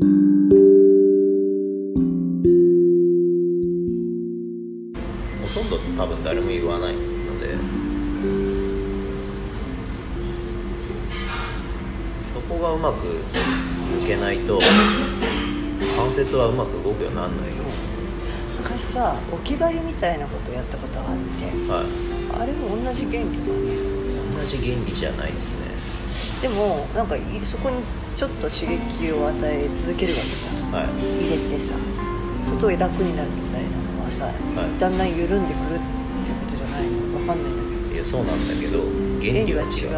ほとんど多分誰も言わないので。そこがうまく抜けないと関節はうまく動くようにならないよ。昔さ置き針みたいなことやったことがあってはい。あれも同じ原理だね。同じ原理じゃないですね。でもなんかいそこにちょっと刺激を与え続けるわけさはい。入れてさ。すると楽になるみたいなのはさ、い。だんだん緩んでくるってことじゃないの？わかんないんだけいやそうなんだけどど原理は違違う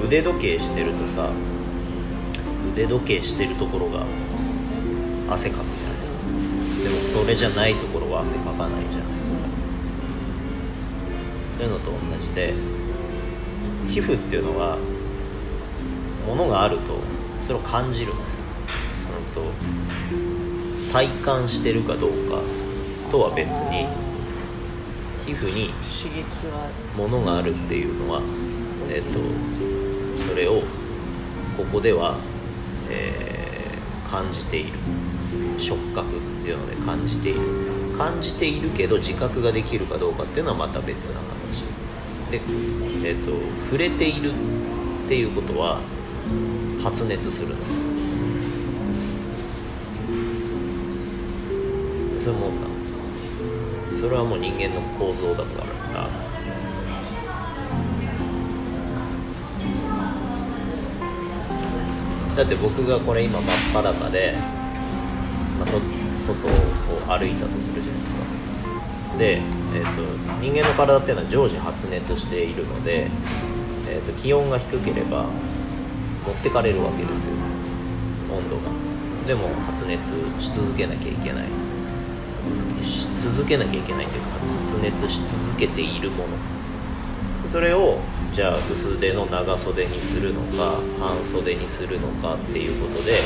う。腕時計してるとさ腕時計してるところが汗かくじゃないですか。でもそれじゃないところは汗かかないじゃないそういうのと同じで皮膚っていうのはものがあるとそれを感じるんですよ。そのと体感してるかどうかとは別に皮膚に刺激はものがあるっていうのは、えっとそれをここでは、えー感じている。触覚っていうので感じている。感じているけど自覚ができるかどうかっていうのはまた別な話。で、えっと触れているっていうことは発熱するんですそういうもんなんですそれはもう人間の構造だから。だって僕がこれ今真っ裸で、まあ、そ外を歩いたとするじゃないですか。で、えー、と人間の体っていうのは常時発熱しているので、えー、と気温が低ければ持ってかれるわけですよ。温度が。でも発熱し続けなきゃいけない。し続けなきゃいけないというか発熱し続けているもの。それをじゃあ薄手の長袖にするのか半袖にするのかっていうことで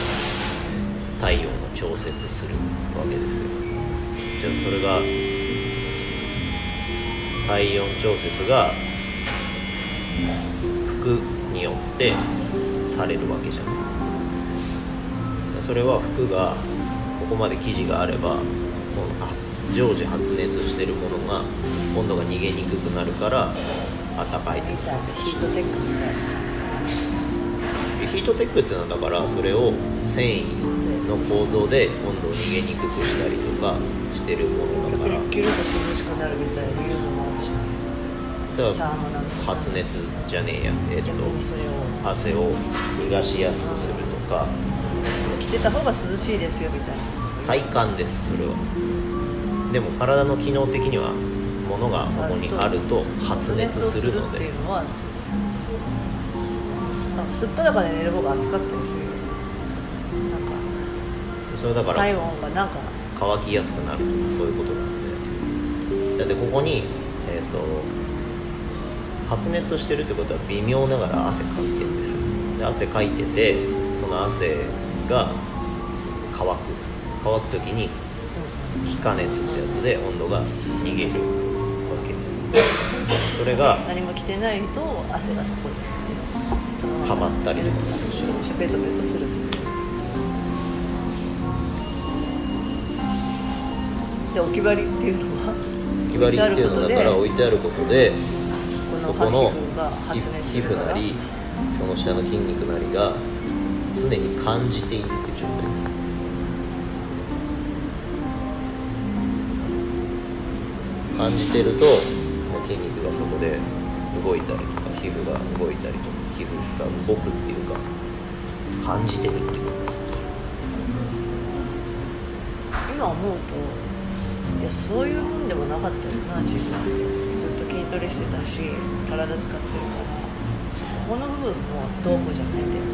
体温を調節するわけですよ。じゃあそれが体温調節が服によってされるわけじゃん。それは服がここまで生地があればもうあ常時発熱してるものが温度が逃げにくくなるから暖かいってことみたいなヒートテックみたいな感じヒートテックっていうのはだからそれを繊維の構造で温度を逃げにくくしたりとかしてるものだから。に着ると涼しくなるみたいな発熱じゃねえや。えっと汗を逃がしやすくするとか。着てた方が涼しいですよみたいな体感ですそれは。でも体の機能的にはものがそこにあると発熱するの発熱をするっていで。うのはすっぱだかで寝る方が暑かったりするよね。なんか。それだから体温がなんか。乾きやすくなる。とかそういうことなんで。だってここに、えー、と発熱してるってことは微妙ながら汗かいてるんですよ。で汗かいててその汗が乾く。乾く時に気化熱ってやつで温度が逃げる。わけですよ。それが何も着てないと汗がそこに溜まったりとかする。ベトベトする。で置き針っていうのは決まりっていうのはだから置いてあることでそこの皮膚なりその下の筋肉なりが常に感じていく状態。感じてると筋肉がそこで動いたりとか皮膚が動いたりとか皮膚が動くっていうか感じてるっていう。か今思うといやそういうもんでもなかったよな自分って。ずっと筋トレしてたし体使ってるから。ここの部分もどうこうじゃないんだよね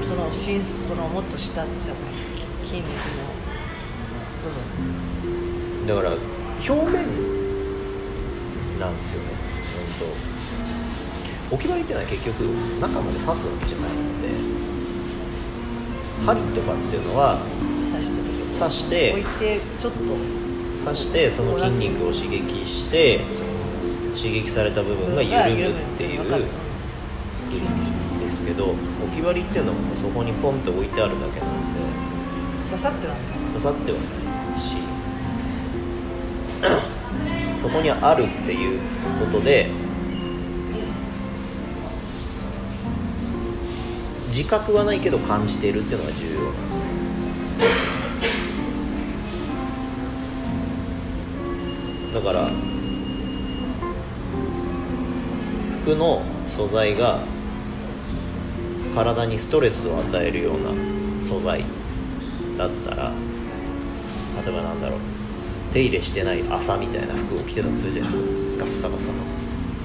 その真そのもっと下じゃない筋肉の部分。だから表面なんですよね。本当置き針っていうのは結局中まで刺すわけじゃないので。針とかっていうのは刺して刺して置いてちょっと。刺してその筋肉を刺激して刺激された部分が緩むっていう作りですけど置き割りっていうのもそこにポンって置いてあるだけなので。刺さってはない。刺さってはないし。そこにあるっていうことで自覚はないけど感じているっていうのが重要なのだ。から服の素材が体にストレスを与えるような素材だったら例えばなんだろう手入れしてない朝みたいな服を着てたとするじゃないですか。ガッサガサの。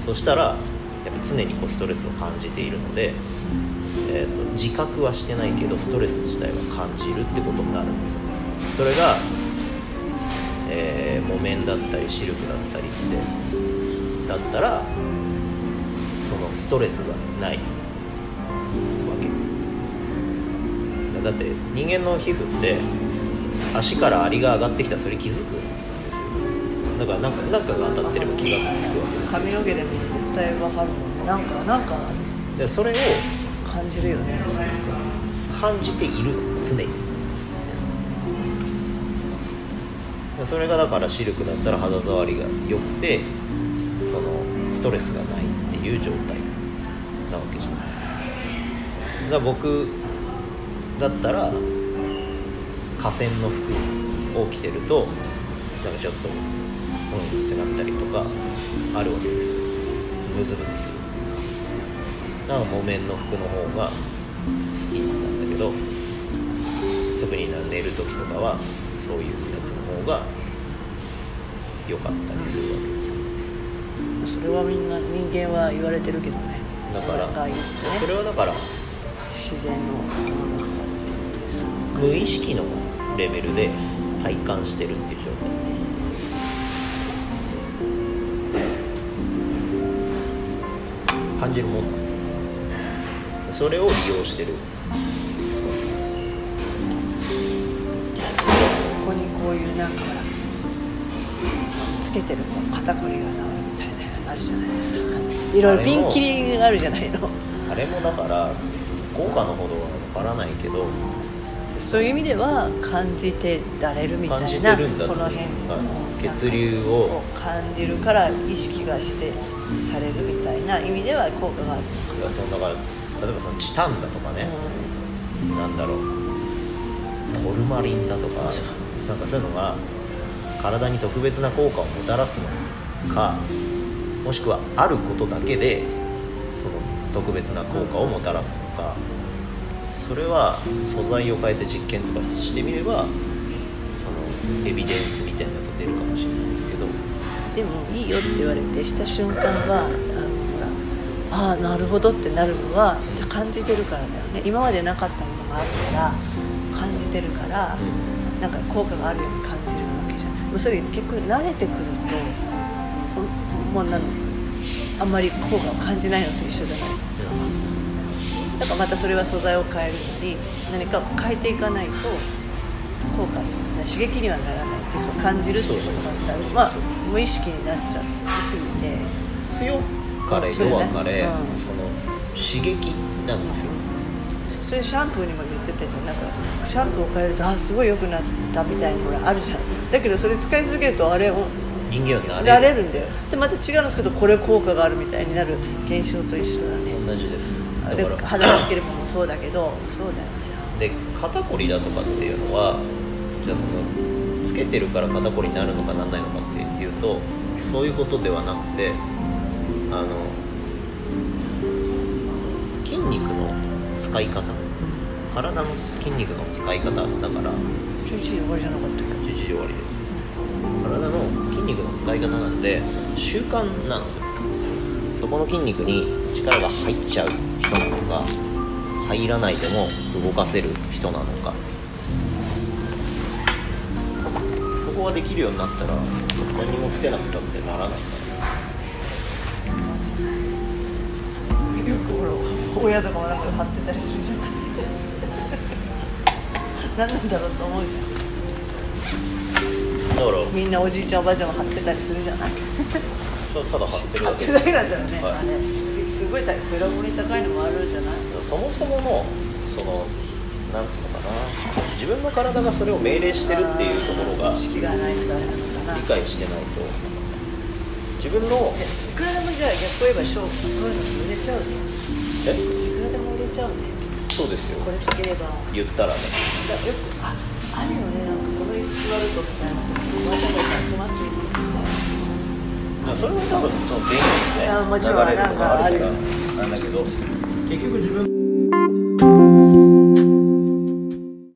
そしたらやっぱ常にこうストレスを感じているので、えーと自覚はしてないけどストレス自体は感じるってことになるんですよそれが、えー木綿だったりシルクだったりってだったらそのストレスがないわけ。だって人間の皮膚って足からアリが上がってきたらそれ気づくんですよ。だからなんかなんかが当たってれば気がつくわけです髪の毛でも絶対わかるもんね。なんかなんかでそれを感じるよね。すごく感じている常に。それがだからシルクだったら肌触りが良くてそのストレスがないっていう状態なわけじゃないだ僕だったら河川の服を着てるとなんかちょっとうんってなったりとかあるわけですよ。ムズムズする。だから木綿の服の方が好きなんだけど特に寝る時とかはそういうやつの方が良かったりするわけですよ。それはみんな人間は言われてるけどね。だからそれはだから自然のものだから無意識のレベルで体感してるっていう状態。感じるもんそれを利用してる。じゃあさここにこういうなんかつけてるこう肩こりが治るみたいなのあるじゃない。いろいろピンキリがあるじゃないの。あれもだから効果のほどは分からないけど。そういう意味では感じてられるみたいなこの辺はい。血流を。感じるから意識がしてされるみたいな意味では効果がある、いやそのだから例えばそのチタンだとかね、なんだろう。トルマリンだとかなんかそういうのが体に特別な効果をもたらすのかもしくはあることだけでその特別な効果をもたらすのか。それは素材を変えて実験とかしてみればそのエビデンスみたいなやつが出るかもしれないですけど。でもいいよって言われてした瞬間はあああなるほどってなるのは感じてるからだよね。今までなかったものがあるから感じてるからなんか効果があるように感じるわけじゃない。もうそれ結局慣れてくるともうなんあんまり効果を感じないのと一緒じゃない？だからまたそれは素材を変えるなり何かを変えていかないと効果刺激にはならないってそう感じるっていうことなんだろうまあ無意識になっちゃいすぎて。強かれそうだね。弱かれ、うん。その刺激なんですよ。それシャンプーにも言ってたじゃん。なんかシャンプーを変えるとあすごい良くなったみたいなほらあるじゃん。だけどそれ使い続けるとあれを人間はなれる。んだよでまた違うんですけどこれ効果があるみたいになる現象と一緒だね。同じですあれだから肌につけるものもそうだけど。そうだよね。で肩こりだとかっていうのはじゃあそのつけてるから肩こりになるのかなんないのかっていうとそういうことではなくてあの筋肉の使い方？体の筋肉の使い方だから。11時終わりじゃなかったっけ？11時終わりです。体の筋肉の使い方なんで習慣なんですよ。そこの筋肉に力が入っちゃう人なのか入らないでも動かせる人なのか。そこができるようになったら何もつけなくたってならないかよ親とかもなんか貼ってたりするじゃない何なんだろうと思うじゃん。らら。みんなおじいちゃんおばあちゃんも貼ってたりするじゃない。ただ貼ってるだけ。貼ってるだけだよね、はい。あれ。すごい高いベラボに高いのもあるじゃない？そもそものそのなんつうのかな。自分の体がそれを命令してるっていうところが意識がないとダメな理解してないと。自分のいくらでもじゃあ逆を言えば勝負そういうの売れちゃうねえ？いくらでも売れちゃうね。そうですよ。これつければ。言ったらね。だよくああるよね。なんかこの椅子座るとみたいな。とこわざわざ集まっていくまあそれは多分その電気いやもちろんでね流れるとかあるから。なんだけど結局自分